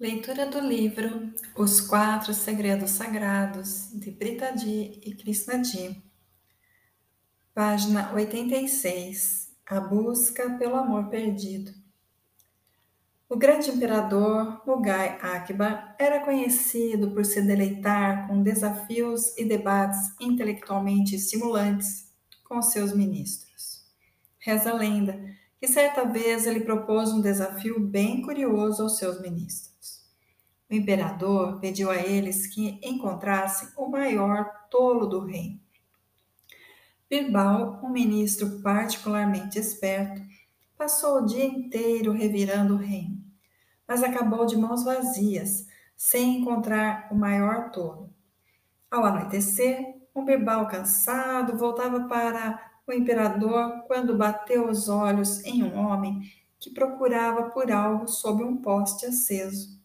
Leitura do livro Os Quatro Segredos Sagrados, de Britaji e Krishnadi. Página 86. A busca pelo amor perdido. O grande imperador Mugai Akbar era conhecido por se deleitar com desafios e debates intelectualmente estimulantes com seus ministros. Reza a lenda que certa vez ele propôs um desafio bem curioso aos seus ministros. O imperador pediu a eles que encontrassem o maior tolo do reino. Birbal, um ministro particularmente esperto, passou o dia inteiro revirando o reino, mas acabou de mãos vazias, sem encontrar o maior tolo. Ao anoitecer, um Birbal cansado voltava para o imperador quando bateu os olhos em um homem que procurava por algo sob um poste aceso.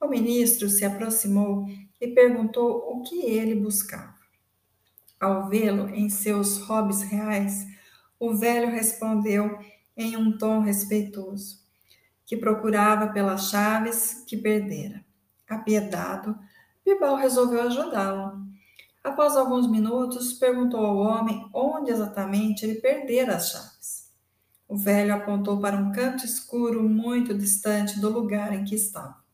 O ministro se aproximou e perguntou o que ele buscava. Ao vê-lo em seus hobbies reais, o velho respondeu em um tom respeitoso que procurava pelas chaves que perdera. Apiedado, Bibal resolveu ajudá-lo. Após alguns minutos, perguntou ao homem onde exatamente ele perdera as chaves. O velho apontou para um canto escuro muito distante do lugar em que estava.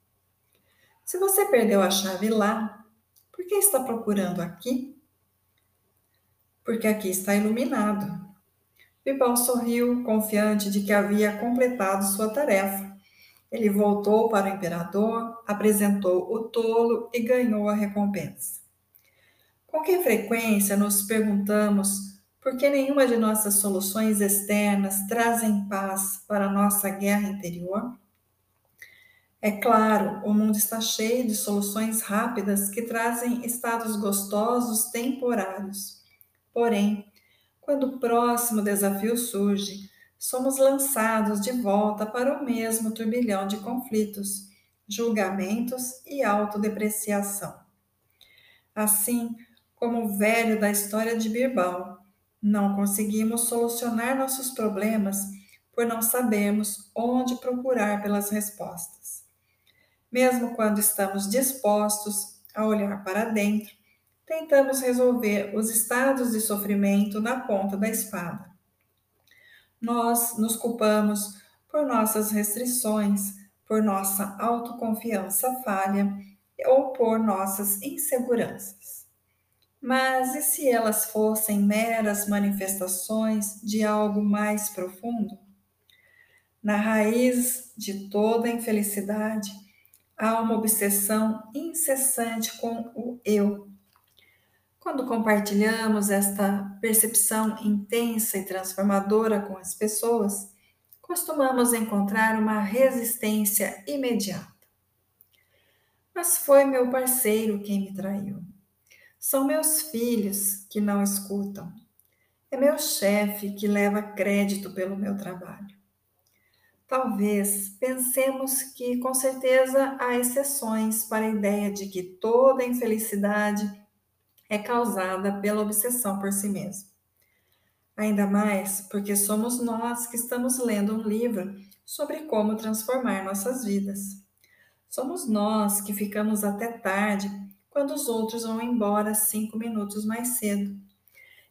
Se você perdeu a chave lá, por que está procurando aqui? Porque aqui está iluminado. Bibal sorriu, confiante de que havia completado sua tarefa. Ele voltou para o imperador, apresentou o tolo e ganhou a recompensa. Com que frequência nos perguntamos por que nenhuma de nossas soluções externas trazem paz para a nossa guerra interior? É claro, o mundo está cheio de soluções rápidas que trazem estados gostosos temporários. Porém, quando o próximo desafio surge, somos lançados de volta para o mesmo turbilhão de conflitos, julgamentos e autodepreciação. Assim como o velho da história de Birbal, não conseguimos solucionar nossos problemas por não sabermos onde procurar pelas respostas mesmo quando estamos dispostos a olhar para dentro, tentamos resolver os estados de sofrimento na ponta da espada. Nós nos culpamos por nossas restrições, por nossa autoconfiança falha ou por nossas inseguranças. Mas e se elas fossem meras manifestações de algo mais profundo? Na raiz de toda infelicidade há uma obsessão incessante com o eu. Quando compartilhamos esta percepção intensa e transformadora com as pessoas, costumamos encontrar uma resistência imediata. Mas foi meu parceiro quem me traiu. São meus filhos que não escutam. É meu chefe que leva crédito pelo meu trabalho. Talvez pensemos que, com certeza, há exceções para a ideia de que toda infelicidade é causada pela obsessão por si mesmo. Ainda mais porque somos nós que estamos lendo um livro sobre como transformar nossas vidas. Somos nós que ficamos até tarde quando os outros vão embora cinco minutos mais cedo.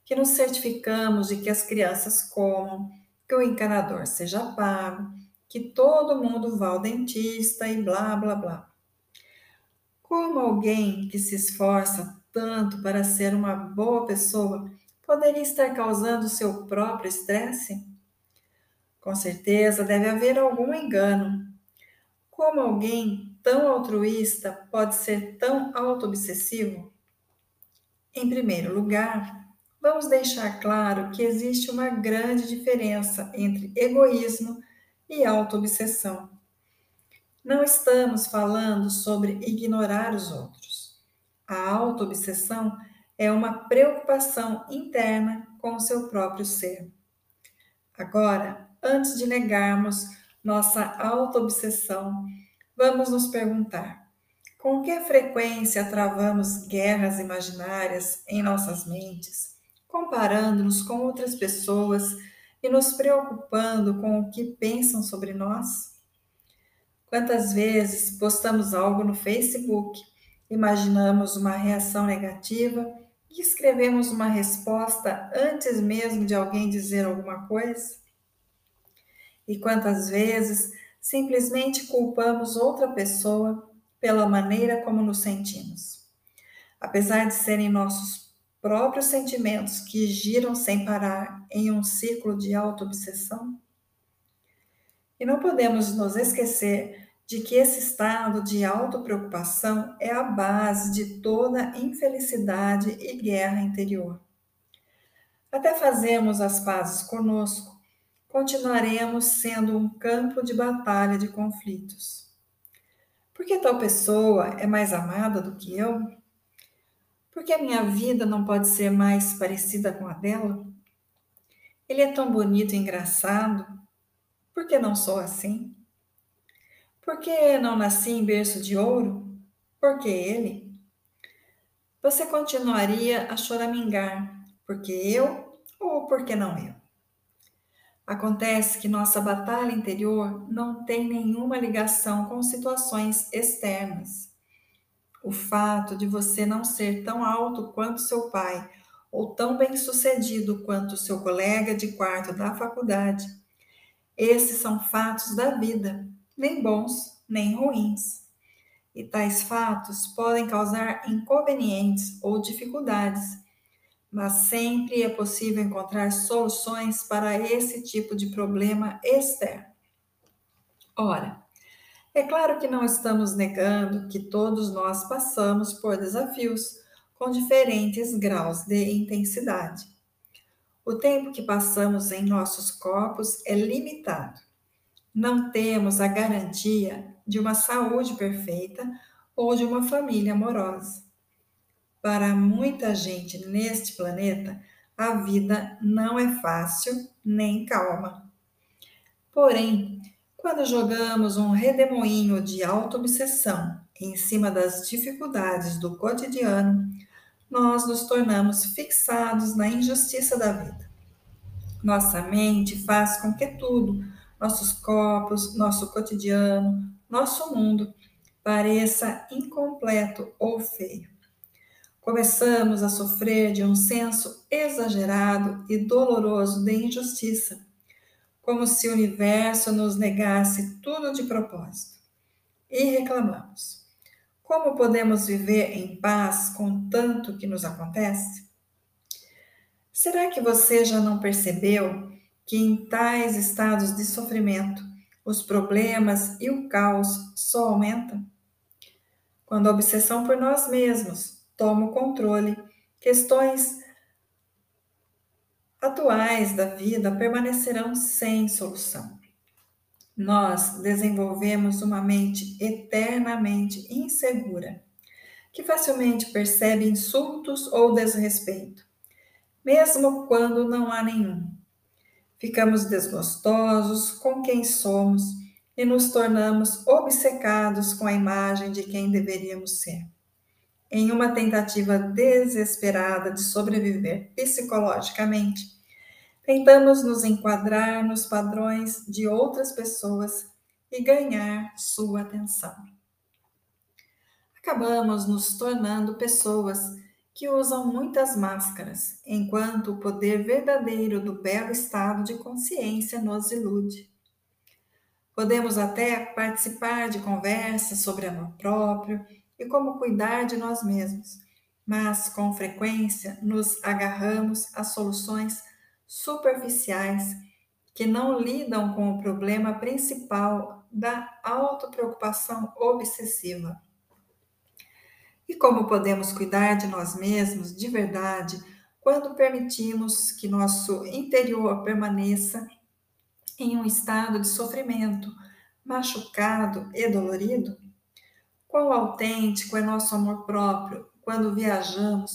Que nos certificamos de que as crianças comam, que o encanador seja pago, que todo mundo vá ao dentista e blá blá blá. Como alguém que se esforça tanto para ser uma boa pessoa poderia estar causando seu próprio estresse? Com certeza deve haver algum engano. Como alguém tão altruísta pode ser tão autoobsessivo? Em primeiro lugar, vamos deixar claro que existe uma grande diferença entre egoísmo e autoobsessão. Não estamos falando sobre ignorar os outros. A autoobsessão é uma preocupação interna com o seu próprio ser. Agora, antes de negarmos nossa autoobsessão, vamos nos perguntar: com que frequência travamos guerras imaginárias em nossas mentes, comparando-nos com outras pessoas e nos preocupando com o que pensam sobre nós? Quantas vezes postamos algo no Facebook, imaginamos uma reação negativa e escrevemos uma resposta antes mesmo de alguém dizer alguma coisa? E quantas vezes simplesmente culpamos outra pessoa pela maneira como nos sentimos? Apesar de serem nossos próprios sentimentos que giram sem parar em um ciclo de auto-obsessão? E não podemos nos esquecer de que esse estado de autopreocupação é a base de toda infelicidade e guerra interior. Até fazermos as pazes conosco, continuaremos sendo um campo de batalha de conflitos. Por que tal pessoa é mais amada do que eu? Por que a minha vida não pode ser mais parecida com a dela? Ele é tão bonito e engraçado, por que não sou assim? Por que não nasci em berço de ouro? Por que ele? Você continuaria a choramingar, porque eu ou porque não eu? Acontece que nossa batalha interior não tem nenhuma ligação com situações externas. O fato de você não ser tão alto quanto seu pai ou tão bem-sucedido quanto seu colega de quarto da faculdade esses são fatos da vida, nem bons nem ruins. E tais fatos podem causar inconvenientes ou dificuldades, mas sempre é possível encontrar soluções para esse tipo de problema externo. Ora, é claro que não estamos negando que todos nós passamos por desafios com diferentes graus de intensidade. O tempo que passamos em nossos corpos é limitado. Não temos a garantia de uma saúde perfeita ou de uma família amorosa. Para muita gente neste planeta, a vida não é fácil nem calma. Porém, quando jogamos um redemoinho de auto-obsessão em cima das dificuldades do cotidiano, nós nos tornamos fixados na injustiça da vida. Nossa mente faz com que tudo, nossos corpos, nosso cotidiano, nosso mundo, pareça incompleto ou feio. Começamos a sofrer de um senso exagerado e doloroso de injustiça, como se o universo nos negasse tudo de propósito. E reclamamos. Como podemos viver em paz com tanto que nos acontece? Será que você já não percebeu que em tais estados de sofrimento os problemas e o caos só aumentam? Quando a obsessão por nós mesmos toma o controle, questões atuais da vida permanecerão sem solução nós desenvolvemos uma mente eternamente insegura, que facilmente percebe insultos ou desrespeito, mesmo quando não há nenhum. Ficamos desgostosos com quem somos e nos tornamos obcecados com a imagem de quem deveríamos ser. Em uma tentativa desesperada de sobreviver psicologicamente, Tentamos nos enquadrar nos padrões de outras pessoas e ganhar sua atenção. Acabamos nos tornando pessoas que usam muitas máscaras, enquanto o poder verdadeiro do belo estado de consciência nos ilude. Podemos até participar de conversas sobre amor próprio e como cuidar de nós mesmos, mas com frequência nos agarramos a soluções superficiais que não lidam com o problema principal da autopreocupação obsessiva. E como podemos cuidar de nós mesmos de verdade quando permitimos que nosso interior permaneça em um estado de sofrimento, machucado e dolorido? Quão autêntico é nosso amor próprio quando viajamos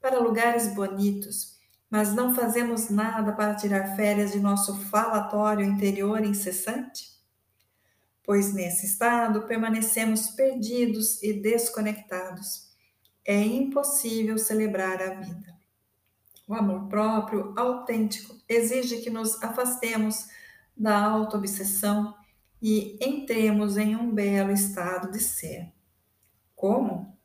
para lugares bonitos mas não fazemos nada para tirar férias de nosso falatório interior incessante? Pois nesse estado permanecemos perdidos e desconectados. É impossível celebrar a vida. O amor próprio, autêntico, exige que nos afastemos da auto-obsessão e entremos em um belo estado de ser. Como?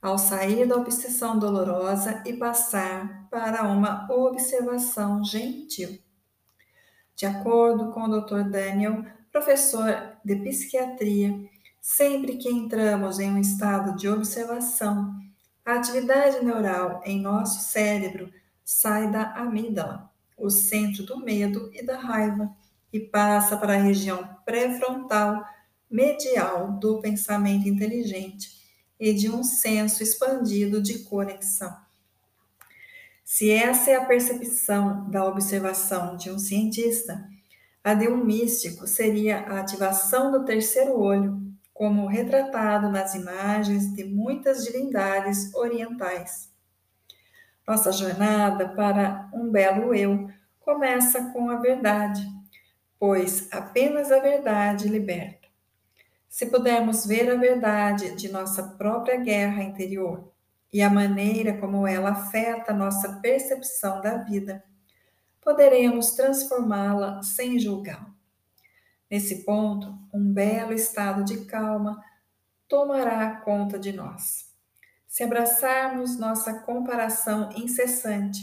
Ao sair da obsessão dolorosa e passar para uma observação gentil. De acordo com o Dr. Daniel, professor de psiquiatria, sempre que entramos em um estado de observação, a atividade neural em nosso cérebro sai da amígdala, o centro do medo e da raiva, e passa para a região pré-frontal medial do pensamento inteligente e de um senso expandido de conexão. Se essa é a percepção da observação de um cientista, a de um místico seria a ativação do terceiro olho, como retratado nas imagens de muitas divindades orientais. Nossa jornada para um belo eu começa com a verdade, pois apenas a verdade liberta. Se pudermos ver a verdade de nossa própria guerra interior e a maneira como ela afeta nossa percepção da vida, poderemos transformá-la sem julgá-la. Nesse ponto, um belo estado de calma tomará conta de nós. Se abraçarmos nossa comparação incessante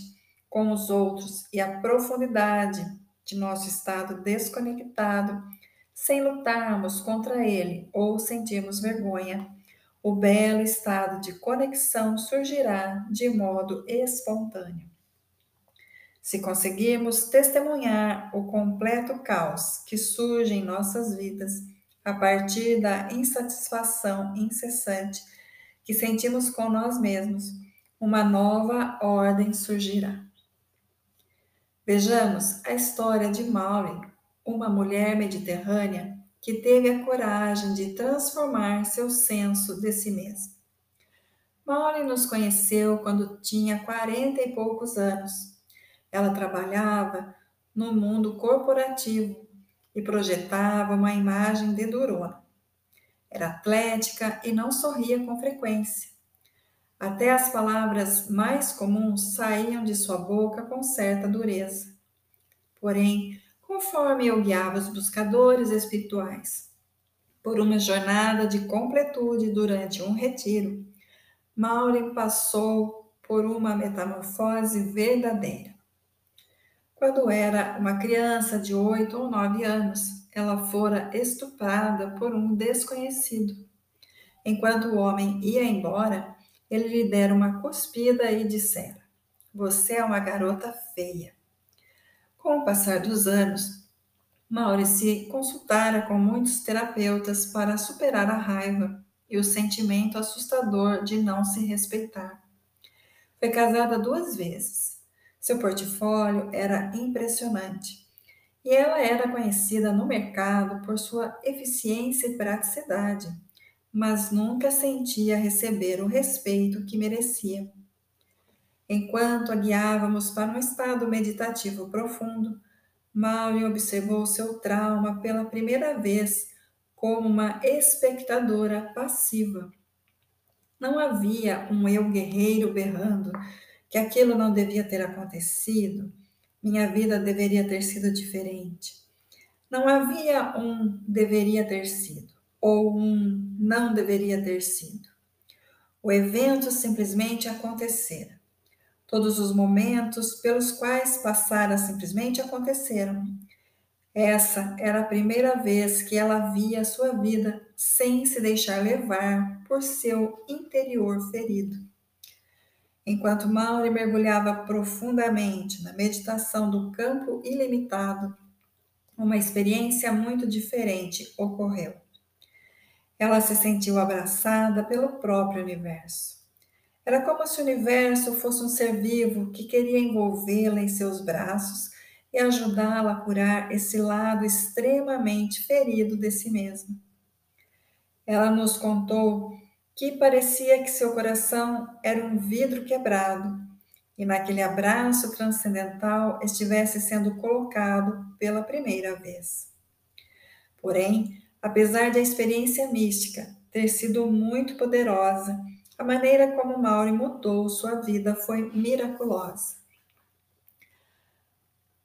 com os outros e a profundidade de nosso estado desconectado, sem lutarmos contra ele ou sentirmos vergonha, o belo estado de conexão surgirá de modo espontâneo. Se conseguirmos testemunhar o completo caos que surge em nossas vidas a partir da insatisfação incessante que sentimos com nós mesmos, uma nova ordem surgirá. Vejamos a história de Maureen, uma mulher mediterrânea que teve a coragem de transformar seu senso de si mesma. Maureen nos conheceu quando tinha quarenta e poucos anos ela trabalhava no mundo corporativo e projetava uma imagem de durona. Era atlética e não sorria com frequência. Até as palavras mais comuns saíam de sua boca com certa dureza. Porém, conforme eu guiava os buscadores espirituais por uma jornada de completude durante um retiro, Maureen passou por uma metamorfose verdadeira. Quando era uma criança de oito ou nove anos, ela fora estuprada por um desconhecido. Enquanto o homem ia embora, ele lhe dera uma cuspida e dissera: Você é uma garota feia. Com o passar dos anos, Maurice consultara com muitos terapeutas para superar a raiva e o sentimento assustador de não se respeitar. Foi casada duas vezes seu portfólio era impressionante e ela era conhecida no mercado por sua eficiência e praticidade, mas nunca sentia receber o respeito que merecia. Enquanto a guiávamos para um estado meditativo profundo, Maureen observou seu trauma pela primeira vez como uma espectadora passiva. Não havia um eu guerreiro berrando que aquilo não devia ter acontecido, minha vida deveria ter sido diferente. Não havia um deveria ter sido ou um não deveria ter sido. O evento simplesmente acontecera. Todos os momentos pelos quais passara simplesmente aconteceram. Essa era a primeira vez que ela via a sua vida sem se deixar levar por seu interior ferido. Enquanto Mauri mergulhava profundamente na meditação do campo ilimitado, uma experiência muito diferente ocorreu. Ela se sentiu abraçada pelo próprio universo. Era como se o universo fosse um ser vivo que queria envolvê-la em seus braços e ajudá-la a curar esse lado extremamente ferido de si mesma. Ela nos contou que parecia que seu coração era um vidro quebrado e naquele abraço transcendental estivesse sendo colocado pela primeira vez. Porém, apesar da experiência mística ter sido muito poderosa, a maneira como Mauri mudou sua vida foi miraculosa.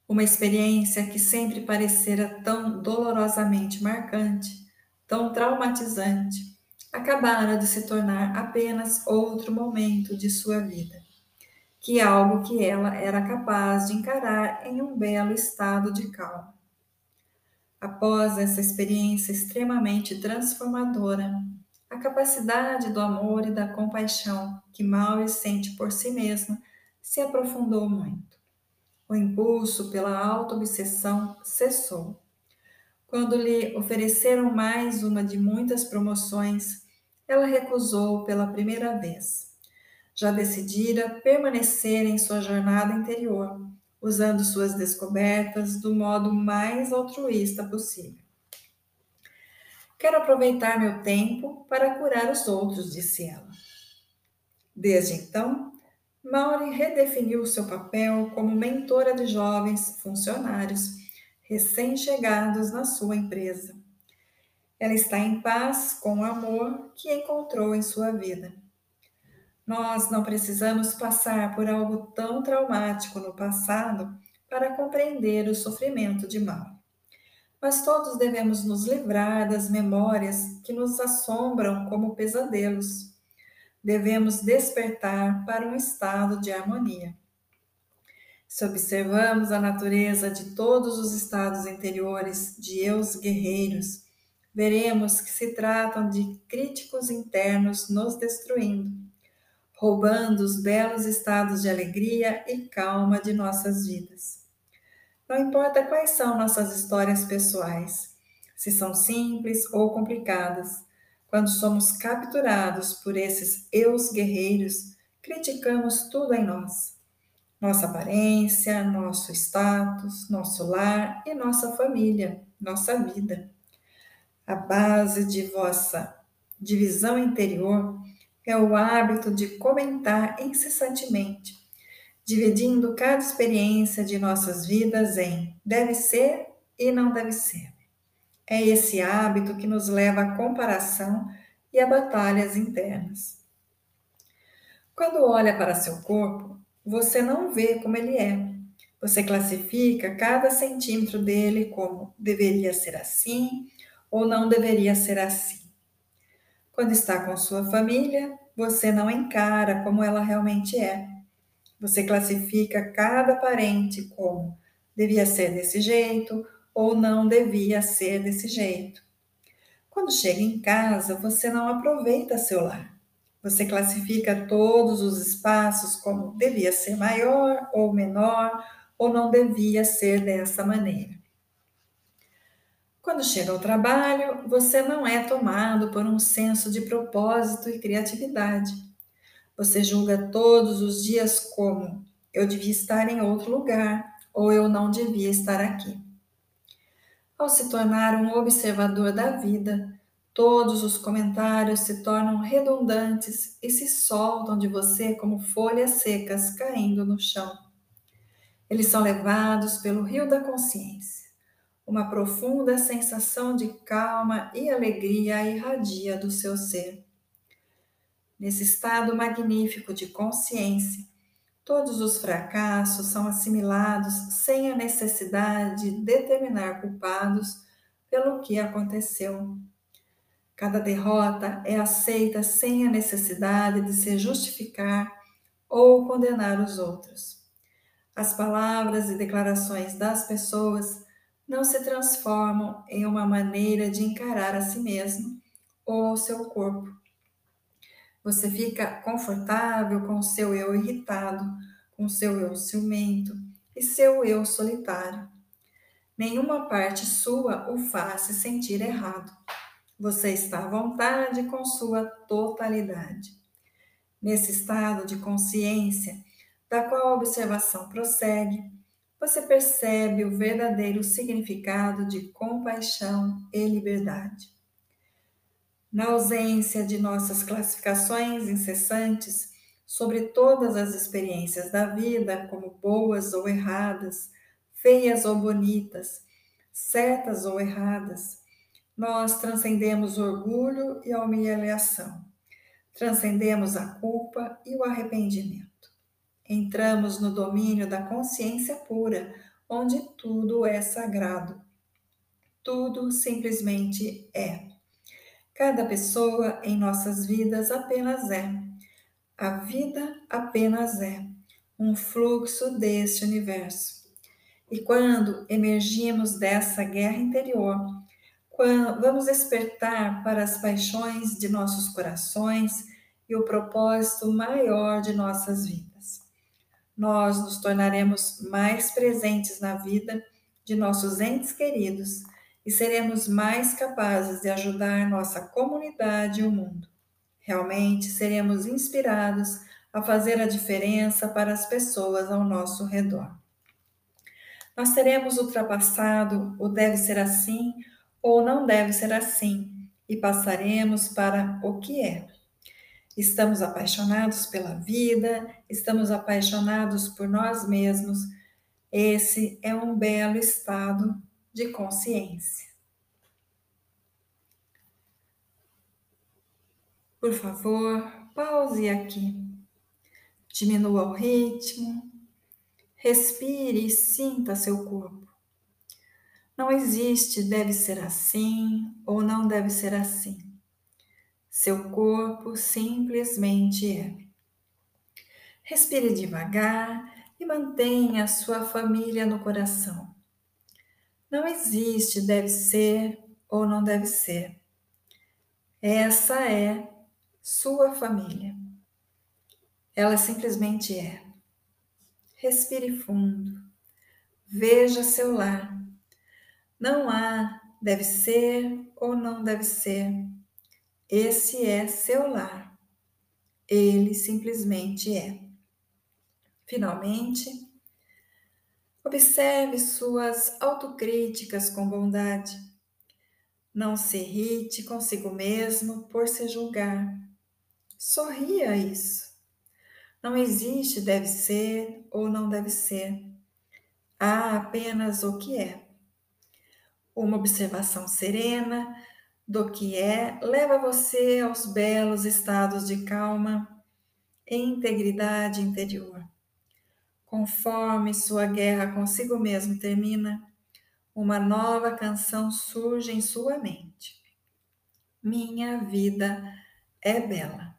Uma experiência que sempre parecera tão dolorosamente marcante, tão traumatizante, acabara de se tornar apenas outro momento de sua vida, que algo que ela era capaz de encarar em um belo estado de calma. Após essa experiência extremamente transformadora, a capacidade do amor e da compaixão que Mauri sente por si mesma se aprofundou muito. O impulso pela auto-obsessão cessou. Quando lhe ofereceram mais uma de muitas promoções, ela recusou pela primeira vez. Já decidira permanecer em sua jornada interior, usando suas descobertas do modo mais altruísta possível. Quero aproveitar meu tempo para curar os outros, disse ela. Desde então, Maureen redefiniu seu papel como mentora de jovens funcionários recém-chegados na sua empresa. Ela está em paz com o amor que encontrou em sua vida. Nós não precisamos passar por algo tão traumático no passado para compreender o sofrimento de mal. Mas todos devemos nos livrar das memórias que nos assombram como pesadelos. Devemos despertar para um estado de harmonia. Se observamos a natureza de todos os estados interiores de eus guerreiros, veremos que se tratam de críticos internos nos destruindo, roubando os belos estados de alegria e calma de nossas vidas. Não importa quais são nossas histórias pessoais, se são simples ou complicadas, quando somos capturados por esses eus guerreiros, criticamos tudo em nós nossa aparência, nosso status, nosso lar e nossa família, nossa vida. A base de vossa divisão interior é o hábito de comentar incessantemente, dividindo cada experiência de nossas vidas em deve ser e não deve ser. É esse hábito que nos leva à comparação e a batalhas internas. Quando olha para seu corpo, você não vê como ele é. Você classifica cada centímetro dele como deveria ser assim ou não deveria ser assim. Quando está com sua família, você não encara como ela realmente é. Você classifica cada parente como devia ser desse jeito ou não devia ser desse jeito. Quando chega em casa, você não aproveita seu lar. Você classifica todos os espaços como devia ser maior ou menor, ou não devia ser dessa maneira. Quando chega ao trabalho, você não é tomado por um senso de propósito e criatividade. Você julga todos os dias como eu devia estar em outro lugar ou eu não devia estar aqui. Ao se tornar um observador da vida, Todos os comentários se tornam redundantes e se soltam de você como folhas secas caindo no chão. Eles são levados pelo rio da consciência. Uma profunda sensação de calma e alegria irradia do seu ser. Nesse estado magnífico de consciência, todos os fracassos são assimilados sem a necessidade de determinar culpados pelo que aconteceu. Cada derrota é aceita sem a necessidade de se justificar ou condenar os outros. As palavras e declarações das pessoas não se transformam em uma maneira de encarar a si mesmo ou o seu corpo. Você fica confortável com o seu eu irritado, com o seu eu ciumento e seu eu solitário. Nenhuma parte sua o faz se sentir errado. Você está à vontade com sua totalidade. Nesse estado de consciência, da qual a observação prossegue, você percebe o verdadeiro significado de compaixão e liberdade. Na ausência de nossas classificações incessantes sobre todas as experiências da vida, como boas ou erradas, feias ou bonitas, certas ou erradas, nós transcendemos o orgulho e a humilhação, transcendemos a culpa e o arrependimento. Entramos no domínio da consciência pura, onde tudo é sagrado. Tudo simplesmente é. Cada pessoa em nossas vidas apenas é. A vida apenas é um fluxo deste universo. E quando emergimos dessa guerra interior, vamos despertar para as paixões de nossos corações e o propósito maior de nossas vidas. Nós nos tornaremos mais presentes na vida de nossos entes queridos e seremos mais capazes de ajudar nossa comunidade e o mundo. Realmente seremos inspirados a fazer a diferença para as pessoas ao nosso redor. Nós teremos ultrapassado o deve ser assim ou não deve ser assim e passaremos para o que é. Estamos apaixonados pela vida, estamos apaixonados por nós mesmos. Esse é um belo estado de consciência. Por favor, pause aqui. Diminua o ritmo. Respire e sinta seu corpo. Não existe deve ser assim ou não deve ser assim. Seu corpo simplesmente é. Respire devagar e mantenha sua família no coração. Não existe deve ser ou não deve ser. Essa é sua família. Ela simplesmente é. Respire fundo. Veja seu lar. Não há deve ser ou não deve ser. Esse é seu lar. Ele simplesmente é. Finalmente, Observe suas autocríticas com bondade. Não se irrite consigo mesmo por se julgar. Sorria isso. Não existe deve ser ou não deve ser. Há apenas o que é. Uma observação serena do que é leva você aos belos estados de calma e integridade interior. Conforme sua guerra consigo mesmo termina, uma nova canção surge em sua mente. Minha vida é bela.